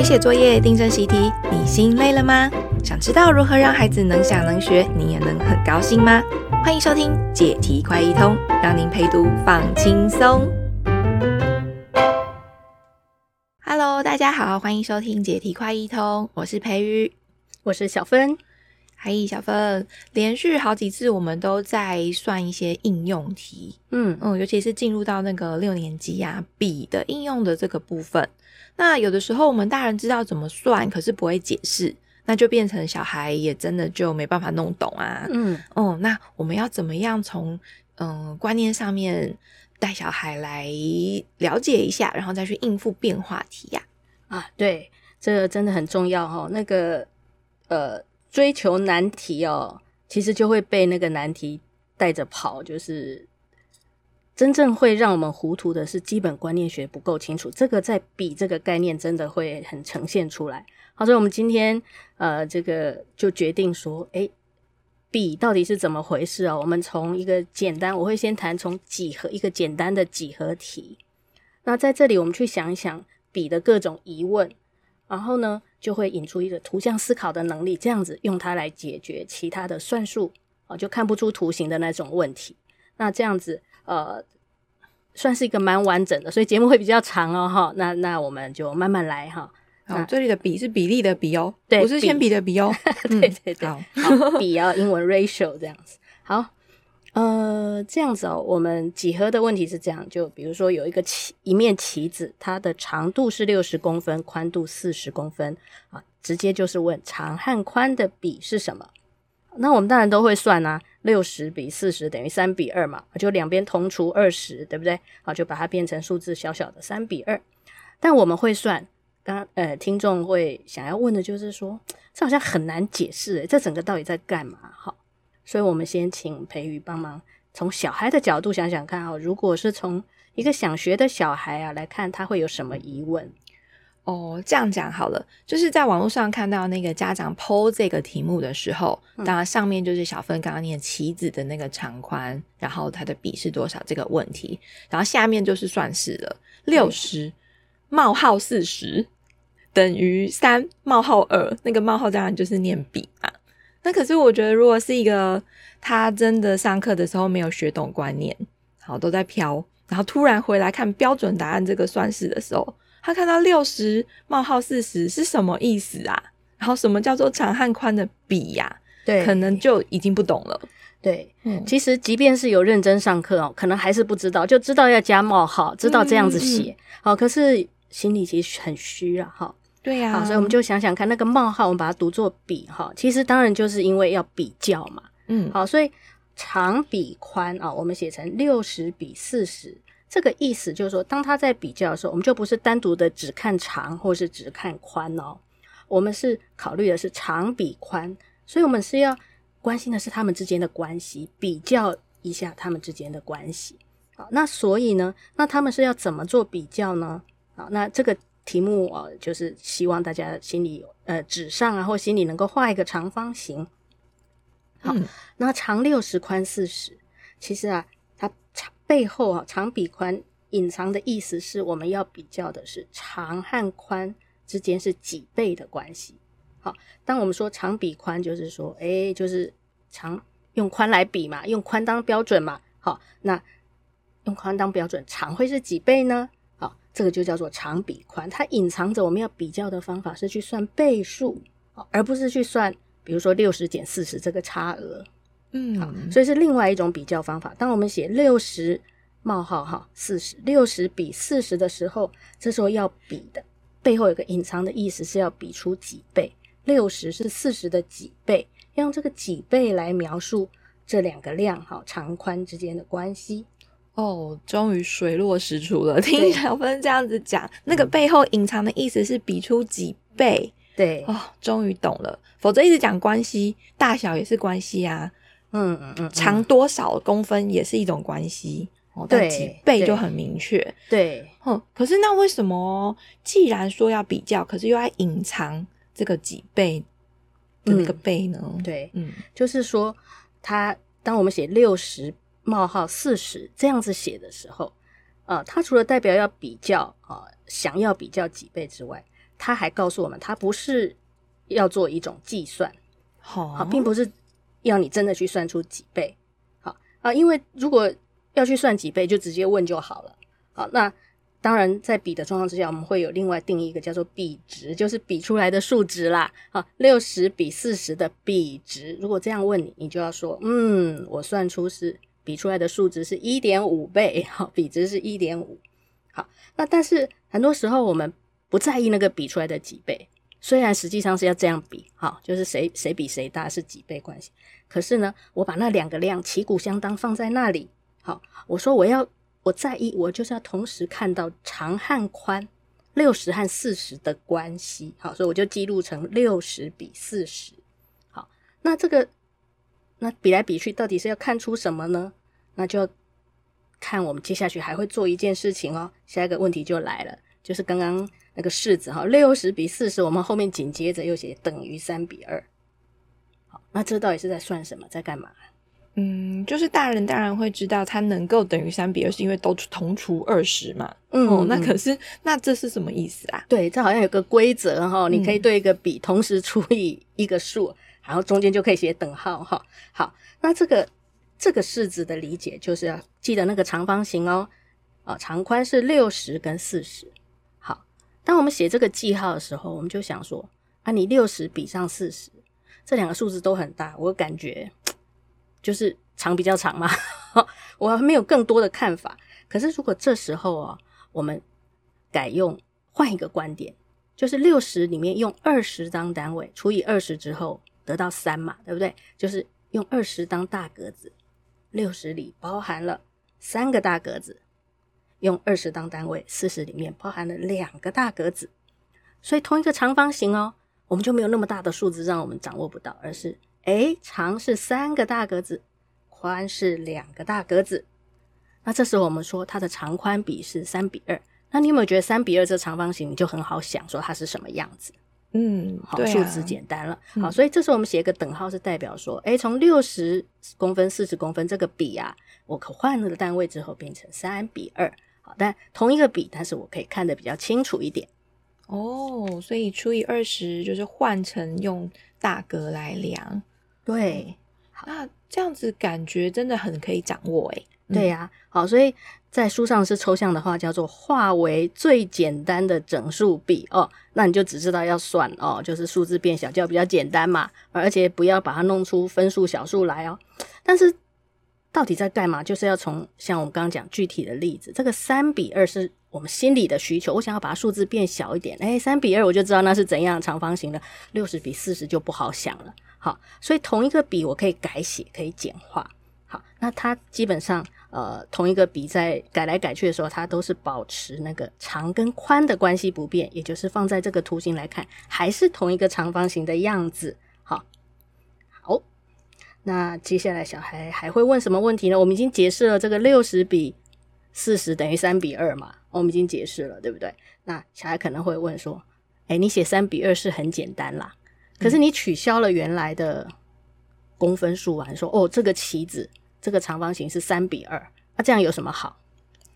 陪写作业、订正习题，你心累了吗？想知道如何让孩子能想能学，你也能很高兴吗？欢迎收听解题快一通，让您陪读放轻松。Hello，大家好，欢迎收听解题快一通，我是培瑜，我是小芬。嗨，小芬，连续好几次我们都在算一些应用题，嗯嗯，尤其是进入到那个六年级啊，笔的应用的这个部分。那有的时候我们大人知道怎么算，可是不会解释，那就变成小孩也真的就没办法弄懂啊。嗯哦、嗯，那我们要怎么样从嗯观念上面带小孩来了解一下，然后再去应付变化题呀？啊，啊，对，这个真的很重要哈。那个呃。追求难题哦，其实就会被那个难题带着跑。就是真正会让我们糊涂的是基本观念学不够清楚。这个在笔这个概念真的会很呈现出来。好，所以我们今天呃，这个就决定说，诶，笔到底是怎么回事啊？我们从一个简单，我会先谈从几何一个简单的几何题。那在这里，我们去想一想笔的各种疑问。然后呢，就会引出一个图像思考的能力，这样子用它来解决其他的算术啊，就看不出图形的那种问题。那这样子，呃，算是一个蛮完整的，所以节目会比较长哦，哈。那那我们就慢慢来哈。好，这里的比是比例的比哦，对，不是铅笔的比哦。对对对，好，比哦，英文 ratio 这样子，好。呃，这样子哦，我们几何的问题是这样，就比如说有一个旗，一面旗子，它的长度是六十公分，宽度四十公分啊，直接就是问长和宽的比是什么？那我们当然都会算啊，六十比四十等于三比二嘛，就两边同除二十，对不对？好，就把它变成数字小小的三比二。但我们会算，刚呃，听众会想要问的就是说，这好像很难解释诶，这整个到底在干嘛？好。所以，我们先请培宇帮忙，从小孩的角度想想看哦。如果是从一个想学的小孩啊来看，他会有什么疑问？哦，这样讲好了，就是在网络上看到那个家长 PO 这个题目的时候，当然上面就是小芬刚刚念棋子的那个长宽，然后它的比是多少这个问题，然后下面就是算式了，六十冒号四十等于三冒号二，那个冒号当然就是念比嘛。那可是我觉得，如果是一个他真的上课的时候没有学懂观念，好都在飘，然后突然回来看标准答案这个算式的时候，他看到六十冒号四十是什么意思啊？然后什么叫做长和宽的比呀？对，可能就已经不懂了。对，嗯，其实即便是有认真上课哦，可能还是不知道，就知道要加冒号，知道这样子写，好，可是心里其实很虚啊，哈。对呀、啊，好，所以我们就想想看，那个冒号，我们把它读作比哈，其实当然就是因为要比较嘛，嗯，好，所以长比宽啊，我们写成六十比四十，这个意思就是说，当它在比较的时候，我们就不是单独的只看长或是只看宽哦，我们是考虑的是长比宽，所以我们是要关心的是他们之间的关系，比较一下他们之间的关系。好，那所以呢，那他们是要怎么做比较呢？好，那这个。题目啊，就是希望大家心里呃纸上啊或心里能够画一个长方形。好，嗯、那长六十，宽四十，其实啊，它长背后啊长比宽隐藏的意思是我们要比较的是长和宽之间是几倍的关系。好，当我们说长比宽，就是说，哎，就是长用宽来比嘛，用宽当标准嘛。好，那用宽当标准，长会是几倍呢？这个就叫做长比宽，它隐藏着我们要比较的方法是去算倍数，而不是去算，比如说六十减四十这个差额，嗯，好，所以是另外一种比较方法。当我们写六十冒号哈四十，六十比四十的时候，这时候要比的背后有个隐藏的意思是要比出几倍，六十是四十的几倍，要用这个几倍来描述这两个量哈长宽之间的关系。哦，终于水落石出了。听小芬这样子讲，那个背后隐藏的意思是比出几倍。对，哦，终于懂了。否则一直讲关系，大小也是关系啊。嗯嗯嗯，长多少公分也是一种关系。哦，但几倍就很明确。对，哼。可是那为什么既然说要比较，可是又要隐藏这个几倍的那个倍呢？嗯、对，嗯，就是说，它当我们写六十。冒号四十这样子写的时候，呃，它除了代表要比较啊、呃，想要比较几倍之外，它还告诉我们，它不是要做一种计算，好、哦，并不是要你真的去算出几倍，好啊，因为如果要去算几倍，就直接问就好了，好，那当然在比的状况之下，我们会有另外定义一个叫做比值，就是比出来的数值啦，啊，六十比四十的比值，如果这样问你，你就要说，嗯，我算出是比出来的数值是一点五倍，好，比值是一点五，好，那但是很多时候我们。不在意那个比出来的几倍，虽然实际上是要这样比，好，就是谁谁比谁大是几倍关系。可是呢，我把那两个量旗鼓相当放在那里，好，我说我要我在意，我就是要同时看到长和宽，六十和四十的关系，好，所以我就记录成六十比四十。好，那这个那比来比去，到底是要看出什么呢？那就看我们接下去还会做一件事情哦。下一个问题就来了，就是刚刚。那个式子哈，六十比四十，我们后面紧接着又写等于三比二。好，那这到底是在算什么，在干嘛？嗯，就是大人当然会知道，它能够等于三比二，是因为都同除二十嘛。嗯，哦，那可是那这是什么意思啊？对，这好像有个规则哈，你可以对一个比同时除以一个数，然后中间就可以写等号哈。好，那这个这个式子的理解就是要记得那个长方形哦，啊，长宽是六十跟四十。好当我们写这个记号的时候，我们就想说：啊，你六十比上四十，这两个数字都很大，我感觉就是长比较长嘛。我还没有更多的看法。可是如果这时候啊，我们改用换一个观点，就是六十里面用二十当单位除以二十之后得到三嘛，对不对？就是用二十当大格子，六十里包含了三个大格子。用二十当单位，四十里面包含了两个大格子，所以同一个长方形哦，我们就没有那么大的数字让我们掌握不到，而是诶，长是三个大格子，宽是两个大格子。那这时候我们说它的长宽比是三比二，那你有没有觉得三比二这长方形你就很好想说它是什么样子？嗯，好，数字简单了。好，嗯，所以这时候我们写一个等号是代表说，诶，从六十公分、四十公分这个比啊，我可换了个单位之后变成三比二。好但同一个比，但是我可以看得比较清楚一点哦。所以除以二十就是换成用大格来量，对。好，那这样子感觉真的很可以掌握诶。对呀、啊，好，所以在书上是抽象的话叫做化为最简单的整数比哦。那你就只知道要算哦，就是数字变小就要比较简单嘛，而且不要把它弄出分数小数来哦。但是。到底在干嘛？就是要从像我们刚刚讲具体的例子，这个三比二是我们心理的需求。我想要把数字变小一点，哎，三比二我就知道那是怎样长方形的。六十比四十就不好想了。好，所以同一个比我可以改写，可以简化。好，那它基本上呃同一个比在改来改去的时候，它都是保持那个长跟宽的关系不变，也就是放在这个图形来看，还是同一个长方形的样子。好，好那接下来小孩还会问什么问题呢？我们已经解释了这个六十比四十等于三比二嘛，我们已经解释了，对不对？那小孩可能会问说：“诶，你写三比二是很简单啦，可是你取消了原来的公分数啊，你说哦，这个棋子这个长方形是三比二，那这样有什么好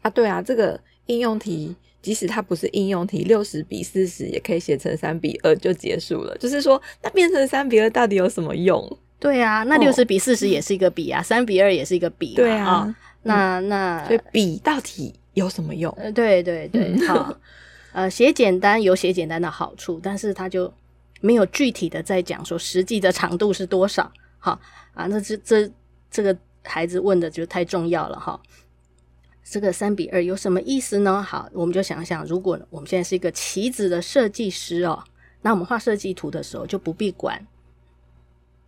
啊？对啊，这个应用题即使它不是应用题，六十比四十也可以写成三比二就结束了。就是说，那变成三比二到底有什么用？”对啊，那六十比四十也是一个比啊，三、哦、比二也是一个比。对啊，哦、那那所以比到底有什么用？呃，对对对，好，呃，写简单有写简单的好处，但是它就没有具体的在讲说实际的长度是多少。好啊，那这这这个孩子问的就太重要了哈。这个三比二有什么意思呢？好，我们就想想，如果我们现在是一个棋子的设计师哦，那我们画设计图的时候就不必管。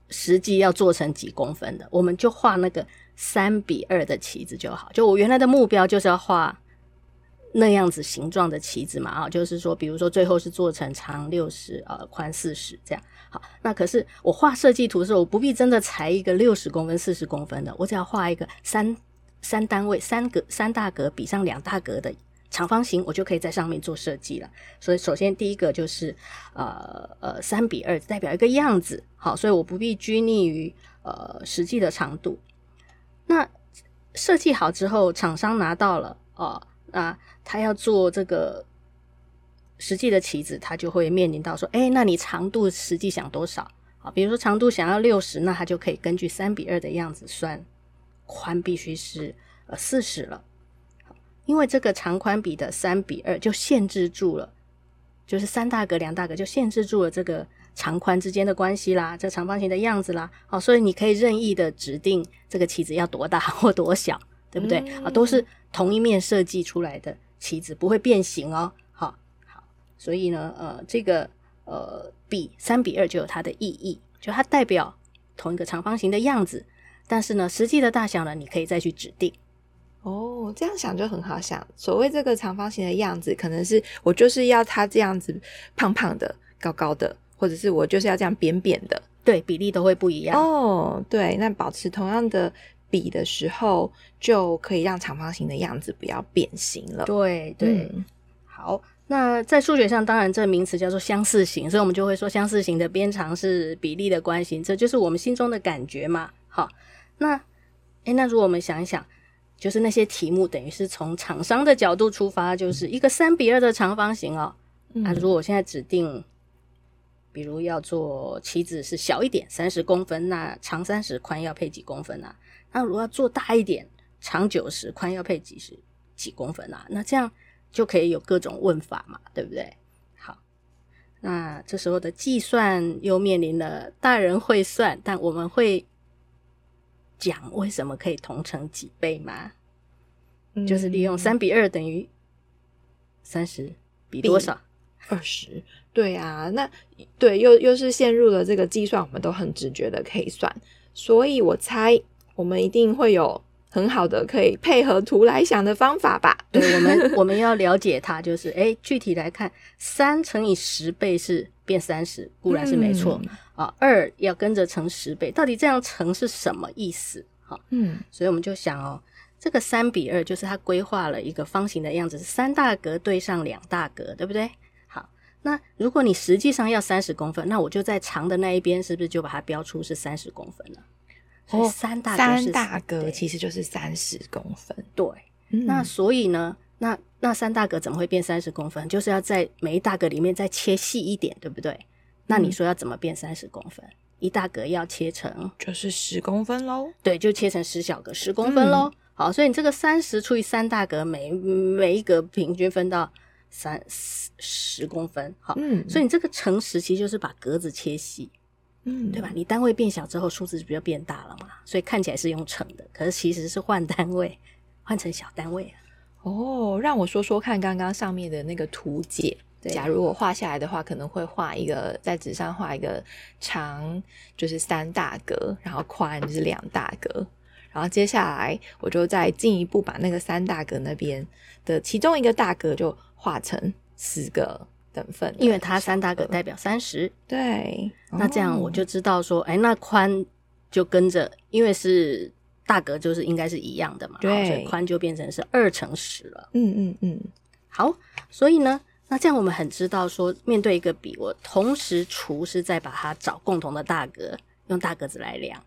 实际要做成几公分的，我们就画那个三比二的棋子就好。就我原来的目标就是要画那样子形状的棋子嘛，啊，就是说，比如说最后是做成长六十，呃，宽四十这样。好，那可是我画设计图的时候，我不必真的裁一个六十公分、四十公分的，我只要画一个三三单位、三格、三大格比上两大格的。长方形，我就可以在上面做设计了。所以，首先第一个就是，呃呃，三比二代表一个样子，好，所以我不必拘泥于呃实际的长度。那设计好之后，厂商拿到了哦，那他要做这个实际的棋子，他就会面临到说，哎，那你长度实际想多少？好，比如说长度想要六十，那他就可以根据三比二的样子算，宽必须是呃四十了。因为这个长宽比的三比二就限制住了，就是三大格两大格就限制住了这个长宽之间的关系啦，这长方形的样子啦。好，所以你可以任意的指定这个棋子要多大或多小，对不对？啊、嗯，都是同一面设计出来的棋子，不会变形哦。好，好，所以呢，呃，这个呃比三比二就有它的意义，就它代表同一个长方形的样子，但是呢，实际的大小呢，你可以再去指定。哦，这样想就很好想。所谓这个长方形的样子，可能是我就是要它这样子胖胖的、高高的，或者是我就是要这样扁扁的。对，比例都会不一样。哦，对，那保持同样的比的时候，就可以让长方形的样子不要变形了。对对、嗯，好。那在数学上，当然这个名词叫做相似型，所以我们就会说相似型的边长是比例的关系，这就是我们心中的感觉嘛。好，那诶，那如果我们想一想。就是那些题目，等于是从厂商的角度出发，就是一个三比二的长方形哦。嗯、啊，如果我现在指定，比如要做棋子是小一点，三十公分，那长三十，宽要配几公分啊？那如果要做大一点，长九十，宽要配几十几公分啊？那这样就可以有各种问法嘛，对不对？好，那这时候的计算又面临了大人会算，但我们会。讲为什么可以同乘几倍吗？嗯、就是利用三比二等于三十比多少？二十。对啊，那对又又是陷入了这个计算，我们都很直觉的可以算，所以我猜我们一定会有很好的可以配合图来想的方法吧？对，我们我们要了解它，就是诶具体来看，三乘以十倍是变三十，固然是没错。嗯啊，二要跟着乘十倍，到底这样乘是什么意思？好，嗯，所以我们就想哦，这个三比二就是它规划了一个方形的样子，是三大格对上两大格，对不对？好，那如果你实际上要三十公分，那我就在长的那一边，是不是就把它标出是三十公分了？哦，三大格是三大格其实就是三十公分，对。嗯，那所以呢，那那三大格怎么会变三十公分？就是要在每一大格里面再切细一点，对不对？那你说要怎么变三十公分？嗯，一大格要切成就是十公分喽。对，就切成十小格，十公分喽。嗯。好，所以你这个三十除以三大格，每每一格平均分到三十公分。好，嗯，所以你这个乘十其实就是把格子切细，嗯，对吧？你单位变小之后，数字就比较变大了嘛。所以看起来是用乘的，可是其实是换单位，换成小单位啊。哦，让我说说看，刚刚上面的那个图解。假如我画下来的话，可能会画一个在纸上画一个长，就是三大格，然后宽就是两大格，然后接下来我就再进一步把那个三大格那边的其中一个大格就画成四个等份，因为它三大格代表三十。对，那这样我就知道说，哎，那宽就跟着，因为是大格，就是应该是一样的嘛，对，所以宽就变成是二乘十了。嗯嗯嗯，好，所以呢。那这样我们很知道说，面对一个比，我同时除是在把它找共同的大格，用大格子来量。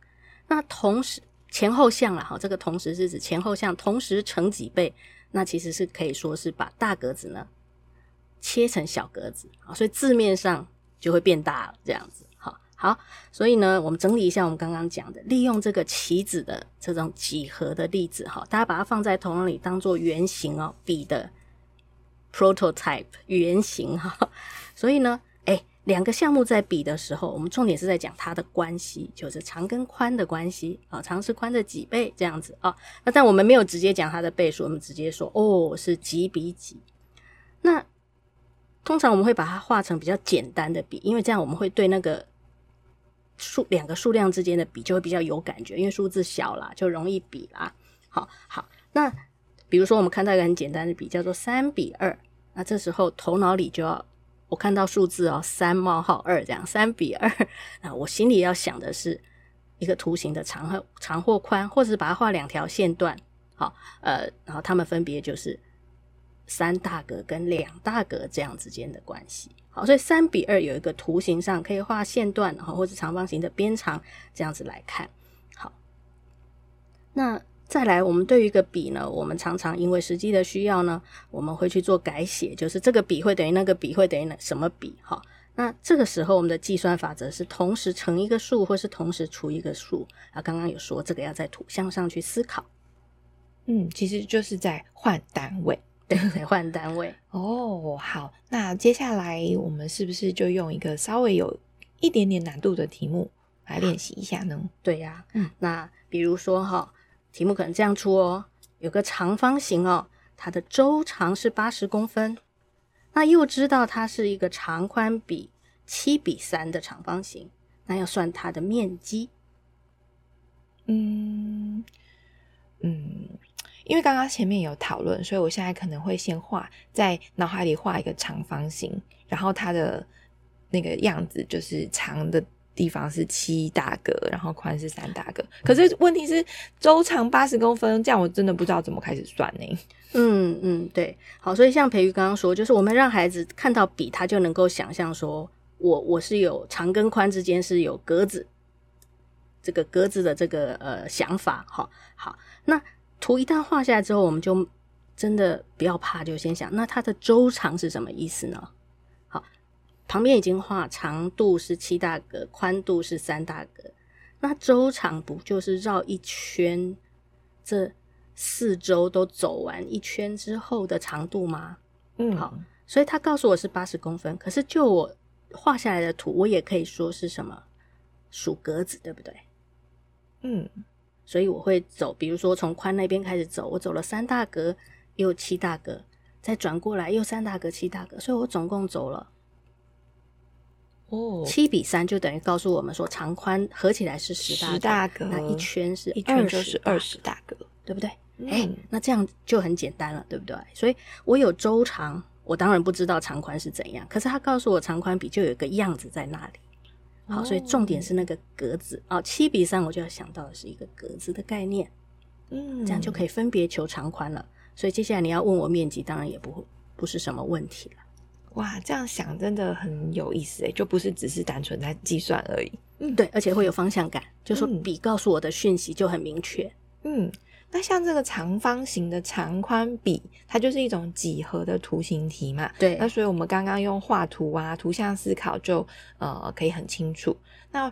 那同时前后项了，哈，这个同时是指前后项同时乘几倍，那其实是可以说是把大格子呢切成小格子啊，所以字面上就会变大了，这样子。好，好，所以呢，我们整理一下我们刚刚讲的，利用这个棋子的这种几何的例子，哈，大家把它放在头脑里当做原型哦，比的。prototype 原型哈，所以呢，诶，两个项目在比的时候，我们重点是在讲它的关系，就是长跟宽的关系啊，长是宽的几倍这样子啊。那但我们没有直接讲它的倍数，我们直接说哦是几比几。那通常我们会把它画成比较简单的比，因为这样我们会对那个数两个数量之间的比就会比较有感觉，因为数字小啦，就容易比啦。好好，那。比如说，我们看到一个很简单的比，叫做三比二。那这时候头脑里就要，我看到数字哦，三冒号二这样，三比二。那我心里要想的是一个图形的长和长或宽，或者是把它画两条线段。好，呃，然后它们分别就是三大格跟两大格这样之间的关系。好，所以三比二有一个图形上可以画线段，然后或者长方形的边长这样子来看。好，那。再来，我们对于一个比呢，我们常常因为实际的需要呢，我们会去做改写，就是这个比会等于那个比会等于什么比哈。那这个时候，我们的计算法则是同时乘一个数，或是同时除一个数。啊，刚刚有说这个要在图像上去思考。嗯，其实就是在换单位，对，在换单位。哦，好，那接下来我们是不是就用一个稍微有一点点难度的题目来练习一下呢？对呀，嗯，那比如说哈。题目可能这样出哦，有个长方形哦，它的周长是八十公分，那又知道它是一个长宽比七比三的长方形，那要算它的面积。嗯嗯，因为刚刚前面有讨论，所以我现在可能会先画在脑海里画一个长方形，然后它的那个样子就是长的。地方是七大格，然后宽是三大格。可是问题是周长八十公分，这样我真的不知道怎么开始算呢？嗯嗯，对，好，所以像培育刚刚说，就是我们让孩子看到笔，他就能够想象说，我我是有长跟宽之间是有格子，这个格子的这个呃想法。好，好，那图一旦画下来之后，我们就真的不要怕，就先想，那它的周长是什么意思呢？好旁边已经画长度是七大格，宽度是三大格，那周长不就是绕一圈，这四周都走完一圈之后的长度吗？嗯，好，所以他告诉我是八十公分，可是就我画下来的图，我也可以说是什么数格子，对不对？嗯，所以我会走，比如说从宽那边开始走，我走了三大格，又七大格，再转过来又三大格，七大格，所以我总共走了。哦，七比三就等于告诉我们说，长宽合起来是十大格，十大格，那一圈是一圈就是二十大格，对不对？哎、嗯，那这样就很简单了，对不对？所以我有周长，我当然不知道长宽是怎样，可是他告诉我长宽比就有一个样子在那里。好，所以重点是那个格子啊，七、哦、比三我就要想到的是一个格子的概念，嗯，这样就可以分别求长宽了。所以接下来你要问我面积，当然也不会不是什么问题了。哇，这样想真的很有意思诶，就不是只是单纯在计算而已。嗯，对，而且会有方向感，就说比告诉我的讯息就很明确。嗯，那像这个长方形的长宽比，它就是一种几何的图形题嘛。对，那所以我们刚刚用画图啊、图像思考就呃可以很清楚。那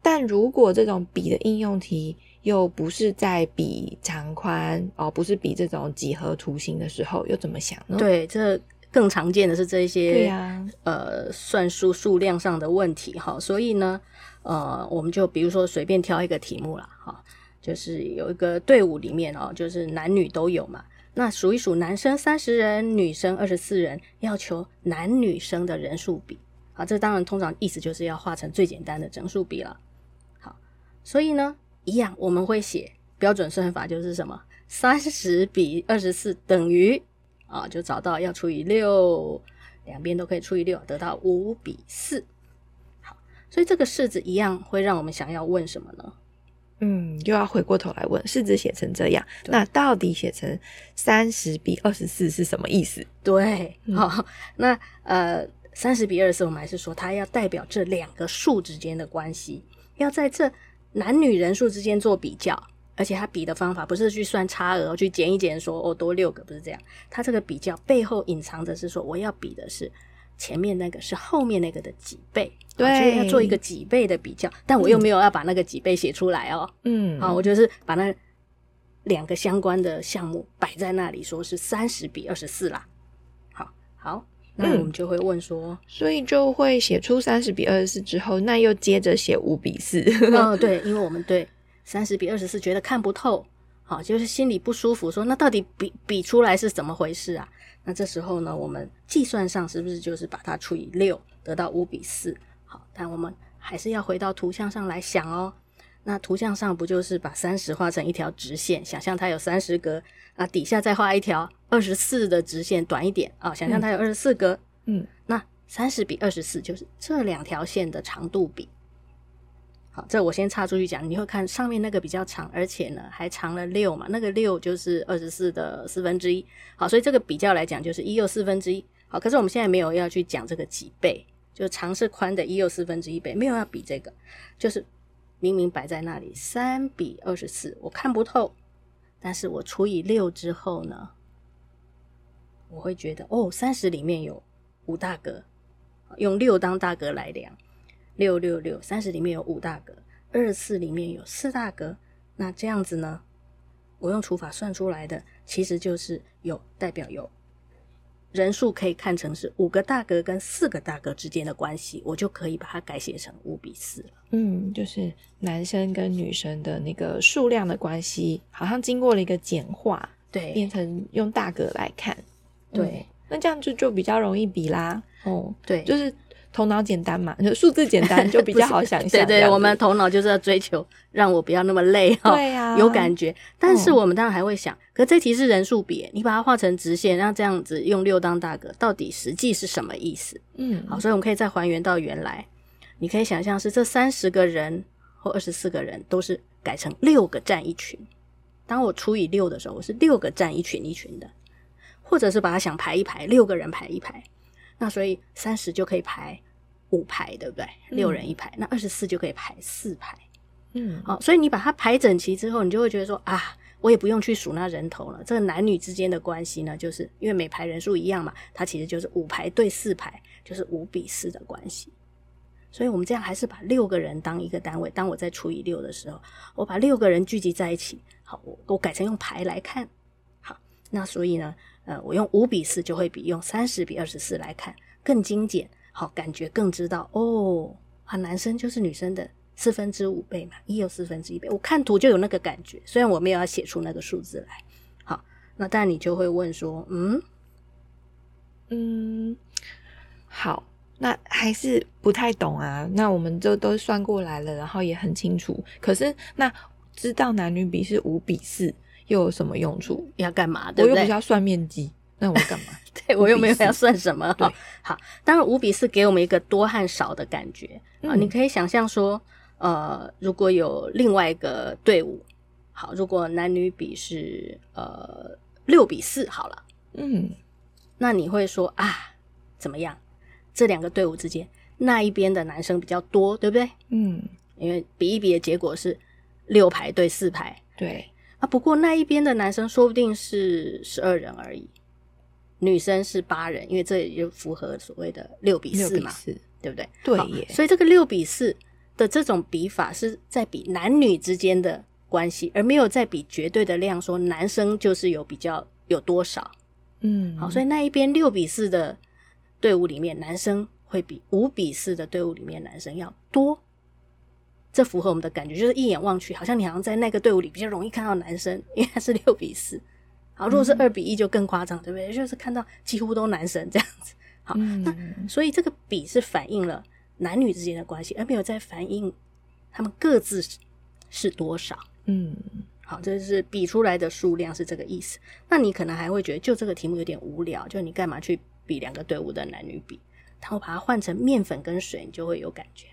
但如果这种比的应用题又不是在比长宽哦，不是比这种几何图形的时候，又怎么想呢？对，这。更常见的是这些，对呀，呃，算术数量上的问题哈，所以呢，呃，我们就比如说随便挑一个题目啦，哈，就是有一个队伍里面哦，就是男女都有嘛，那数一数男生三十人，女生二十四人，要求男女生的人数比，啊，这当然通常意思就是要画成最简单的整数比了，好，所以呢，一样我们会写标准算法就是什么，三十比二十四等于。啊，就找到要除以六，两边都可以除以六，得到五比四。好，所以这个式子一样会让我们想要问什么呢？嗯，又要回过头来问，式子写成这样，那到底写成三十比二十四是什么意思？对，好，嗯，那呃，三十比二十四，我们还是说它要代表这两个数之间的关系，要在这男女人数之间做比较。而且它比的方法不是去算差额，去减一减，说哦多六个，不是这样。它这个比较背后隐藏的是说，我要比的是前面那个是后面那个的几倍，对，所以要做一个几倍的比较。但我又没有要把那个几倍写出来哦，嗯，好，我就是把那两个相关的项目摆在那里，说是三十比二十四啦。好，好，那我们就会问说，嗯、所以就会写出三十比二十四之后，那又接着写五比四。哦，对，因为我们对。三十比二十四，觉得看不透，好，就是心里不舒服，说那到底比比出来是怎么回事啊？那这时候呢，我们计算上是不是就是把它除以六，得到五比四？好，但我们还是要回到图像上来想哦。那图像上不就是把三十画成一条直线，想象它有三十格，啊，底下再画一条二十四的直线，短一点啊，想象它有二十四格，嗯，那三十比二十四就是这两条线的长度比。好，这我先插出去讲，你会看上面那个比较长，而且呢还长了六嘛，那个六就是二十四的四分之一。好，所以这个比较来讲就是一又四分之一。好，可是我们现在没有要去讲这个几倍，就长是宽的一又四分之一倍，没有要比这个，就是明明摆在那里三比二十四，我看不透，但是我除以六之后呢，我会觉得哦，三十里面有五大格，用六当大格来量，六六六，三十里面有五大格，二十四里面有四大格，那这样子呢，我用除法算出来的，其实就是有代表有。人数可以看成是五个大格跟四个大格之间的关系，我就可以把它改写成五比四了。嗯，就是男生跟女生的那个数量的关系，好像经过了一个简化，对，变成用大格来看。对，嗯，那这样就就比较容易比啦。哦，对，就是。头脑简单嘛，就 数字简单就比较好想象。对对，我们头脑就是要追求让我不要那么累哈，对呀、啊，有感觉。但是我们当然还会想，嗯、可这题是人数比，你把它画成直线，让这样子用六当大格，到底实际是什么意思？嗯，好，所以我们可以再还原到原来。你可以想象是这三十个人或二十四个人都是改成六个站一群。当我除以六的时候，我是六个站一群一群的，或者是把它想排一排，六个人排一排。那所以三十就可以排。五排对不对？六人一排，嗯、那二十四就可以排四排。嗯，好，所以你把它排整齐之后，你就会觉得说啊，我也不用去数那人头了。这个男女之间的关系呢，就是因为每排人数一样嘛，它其实就是五排对四排，就是五比四的关系。所以我们这样还是把六个人当一个单位。当我在除以六的时候，我把六个人聚集在一起。好，我我改成用排来看。好，那所以呢，呃，我用五比四就会比用三十比二十四来看更精简。好，感觉更知道哦，啊，男生就是女生的四分之五倍嘛，一有四分之一倍，我看图就有那个感觉，虽然我没有要写出那个数字来。好，那但你就会问说，嗯嗯，好，那还是不太懂啊。那我们就都算过来了，然后也很清楚。可是那知道男女比是五比四，又有什么用处？要干嘛？对不对？我又不是要算面积。那我干嘛？对，我又没有要算什么。好，好，当然五比四给我们一个多和少的感觉啊。你可以想象说，呃，如果有另外一个队伍，好，如果男女比是呃六比四，好了，嗯，那你会说啊，怎么样？这两个队伍之间，那一边的男生比较多，对不对？嗯，因为比一比的结果是六排对四排，对啊。不过那一边的男生说不定是十二人而已。女生是八人，因为这也就符合所谓的六比四嘛，对不对？对耶。所以这个六比四的这种比法是在比男女之间的关系，而没有在比绝对的量，说男生就是有比较有多少。嗯，好，所以那一边六比四的队伍里面，男生会比五比四的队伍里面男生要多。这符合我们的感觉，就是一眼望去，好像你好像在那个队伍里比较容易看到男生，因为他是六比四。好，如果是二比一就更夸张，嗯，对不对？就是看到几乎都男生这样子。好，嗯，那所以这个比是反映了男女之间的关系，而没有在反映他们各自是多少。嗯，好，这是比出来的数量是这个意思。那你可能还会觉得，就这个题目有点无聊，就你干嘛去比两个队伍的男女比？然后把它换成面粉跟水，你就会有感觉。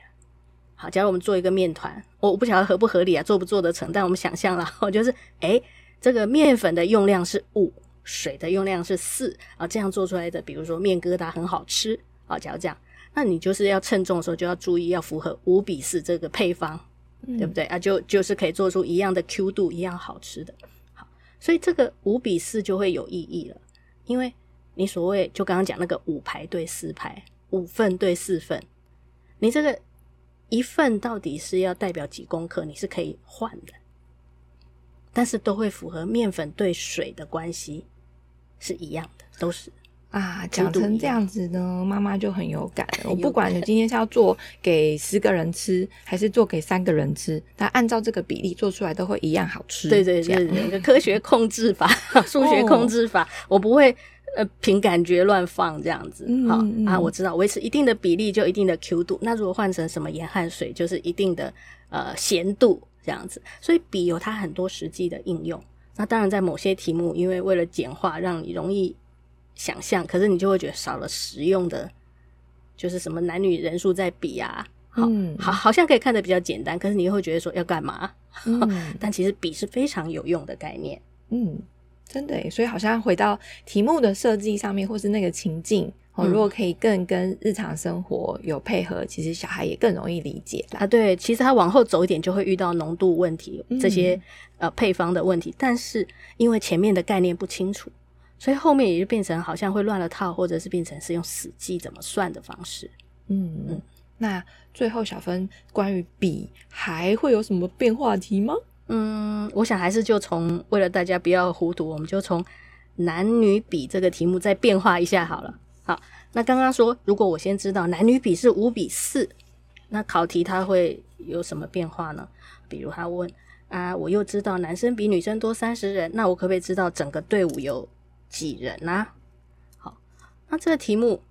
好，假如我们做一个面团，我不晓得合不合理啊，做不做得成？但我们想象了，我 就是诶这个面粉的用量是五，水的用量是四啊，这样做出来的，比如说面疙瘩很好吃啊。假如这样，那你就是要称重的时候就要注意，要符合五比四这个配方，嗯、对不对啊？就就是可以做出一样的 Q 度，一样好吃的。好，所以这个五比四就会有意义了，因为你所谓就刚刚讲那个五排对四排，五份对四份，你这个一份到底是要代表几公克？你是可以换的。但是都会符合面粉对水的关系是一样的，都是啊，讲成这样子呢，妈妈就很有感。我不管你今天是要做给十个人吃，还是做给三个人吃，它按照这个比例做出来都会一样好吃。对对对，一个科学控制法、数学控制法，我不会呃凭感觉乱放这样子。好、嗯、啊，我知道维持一定的比例就一定的 Q 度。那如果换成什么盐和水，就是一定的呃咸度。这样子，所以笔有它很多实际的应用。那当然，在某些题目，因为为了简化，让你容易想象，可是你就会觉得少了实用的，就是什么男女人数在比啊，好，嗯、好，好像可以看得比较简单，可是你又会觉得说要干嘛？嗯、但其实笔是非常有用的概念。嗯，真的，所以好像回到题目的设计上面，或是那个情境，哦，如果可以更跟日常生活有配合，其实小孩也更容易理解啊。对，其实他往后走一点就会遇到浓度问题这些、嗯、呃配方的问题，但是因为前面的概念不清楚，所以后面也就变成好像会乱了套，或者是变成是用死记怎么算的方式。嗯嗯。那最后小芬关于比还会有什么变化题吗？嗯，我想还是就从为了大家不要糊涂，我们就从男女比这个题目再变化一下好了。好，那刚刚说，如果我先知道男女比是五比四，那考题它会有什么变化呢？比如他问啊，我又知道男生比女生多三十人，那我可不可以知道整个队伍有几人呢？好，那这个题目，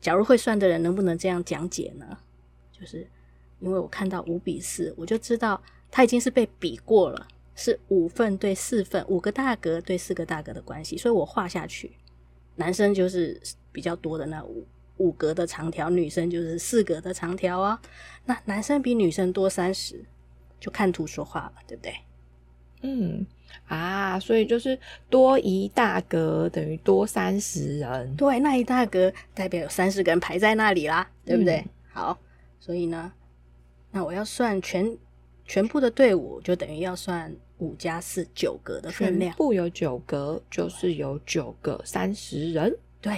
假如会算的人能不能这样讲解呢？就是因为我看到五比四，我就知道它已经是被比过了，是五份对四份，五个大格对四个大格的关系，所以我画下去，男生就是。比较多的那五五格的长条，女生就是四格的长条啊。那男生比女生多三十，就看图说话了，对不对？嗯啊，所以就是多一大格等于多三十人。对，那一大格代表有三十个人排在那里啦，对不对？嗯、好，所以呢，那我要算全全部的队伍，就等于要算五加四九格的分量。全部有九格，就是有九个三十人。对。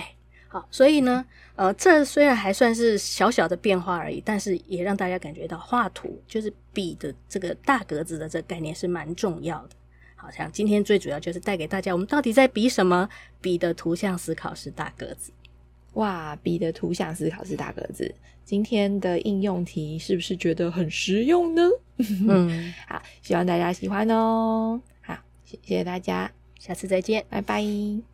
好，所以呢，呃，这虽然还算是小小的变化而已，但是也让大家感觉到画图就是比的这个大格子的这个概念是蛮重要的。好像今天最主要就是带给大家，我们到底在比什么？比的图像思考是大格子。哇，比的图像思考是大格子。今天的应用题是不是觉得很实用呢？嗯，好，希望大家喜欢哦。好，谢谢大家，下次再见，拜拜。